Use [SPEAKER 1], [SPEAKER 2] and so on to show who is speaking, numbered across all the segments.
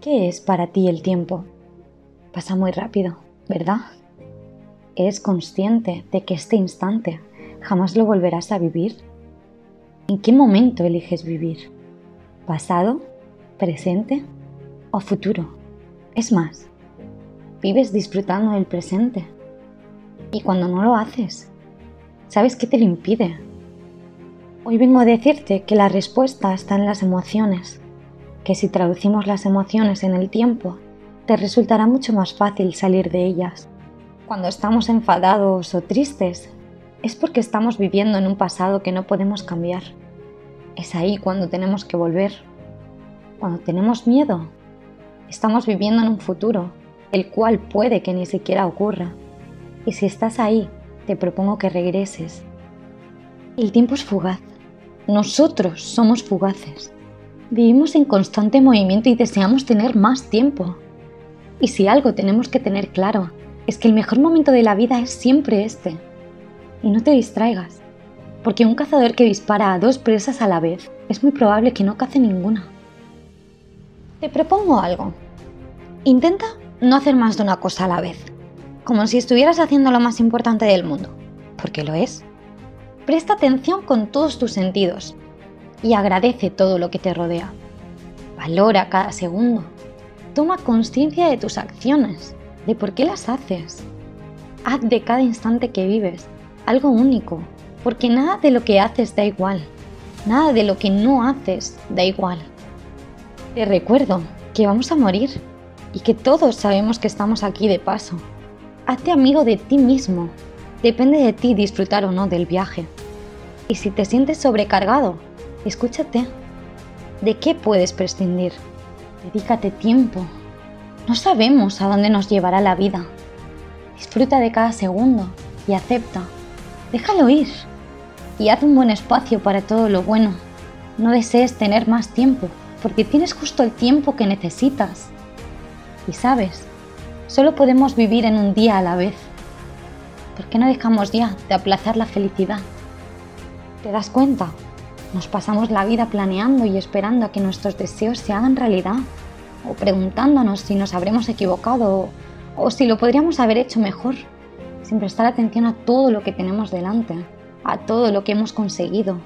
[SPEAKER 1] ¿Qué es para ti el tiempo? Pasa muy rápido, ¿verdad? ¿Eres consciente de que este instante jamás lo volverás a vivir? ¿En qué momento eliges vivir? ¿Pasado? ¿Presente? ¿O futuro? Es más, vives disfrutando del presente. Y cuando no lo haces, ¿sabes qué te lo impide? Hoy vengo a decirte que la respuesta está en las emociones que si traducimos las emociones en el tiempo, te resultará mucho más fácil salir de ellas. Cuando estamos enfadados o tristes, es porque estamos viviendo en un pasado que no podemos cambiar. Es ahí cuando tenemos que volver. Cuando tenemos miedo, estamos viviendo en un futuro, el cual puede que ni siquiera ocurra. Y si estás ahí, te propongo que regreses. El tiempo es fugaz. Nosotros somos fugaces. Vivimos en constante movimiento y deseamos tener más tiempo. Y si algo tenemos que tener claro, es que el mejor momento de la vida es siempre este. Y no te distraigas, porque un cazador que dispara a dos presas a la vez es muy probable que no cace ninguna. Te propongo algo. Intenta no hacer más de una cosa a la vez, como si estuvieras haciendo lo más importante del mundo, porque lo es. Presta atención con todos tus sentidos y agradece todo lo que te rodea. Valora cada segundo. Toma conciencia de tus acciones, de por qué las haces. Haz de cada instante que vives algo único, porque nada de lo que haces da igual. Nada de lo que no haces da igual. Te recuerdo que vamos a morir y que todos sabemos que estamos aquí de paso. Hazte amigo de ti mismo. Depende de ti disfrutar o no del viaje. Y si te sientes sobrecargado, Escúchate. ¿De qué puedes prescindir? Dedícate tiempo. No sabemos a dónde nos llevará la vida. Disfruta de cada segundo y acepta. Déjalo ir. Y haz un buen espacio para todo lo bueno. No desees tener más tiempo, porque tienes justo el tiempo que necesitas. Y sabes, solo podemos vivir en un día a la vez. ¿Por qué no dejamos ya de aplazar la felicidad? ¿Te das cuenta? Nos pasamos la vida planeando y esperando a que nuestros deseos se hagan realidad, o preguntándonos si nos habremos equivocado o, si lo podríamos haber hecho mejor, sin prestar atención a todo lo que tenemos delante, a todo lo que hemos conseguido.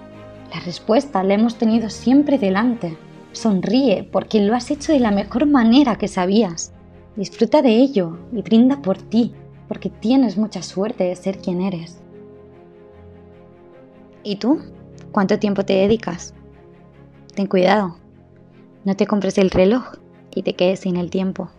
[SPEAKER 1] La respuesta la hemos tenido siempre delante. Sonríe porque lo has hecho de la mejor manera que sabías. Disfruta de ello y brinda por ti, porque tienes mucha suerte de ser quien eres. ¿Y tú? ¿Cuánto tiempo te dedicas? Ten cuidado. No te compres el reloj y te quedes sin el tiempo.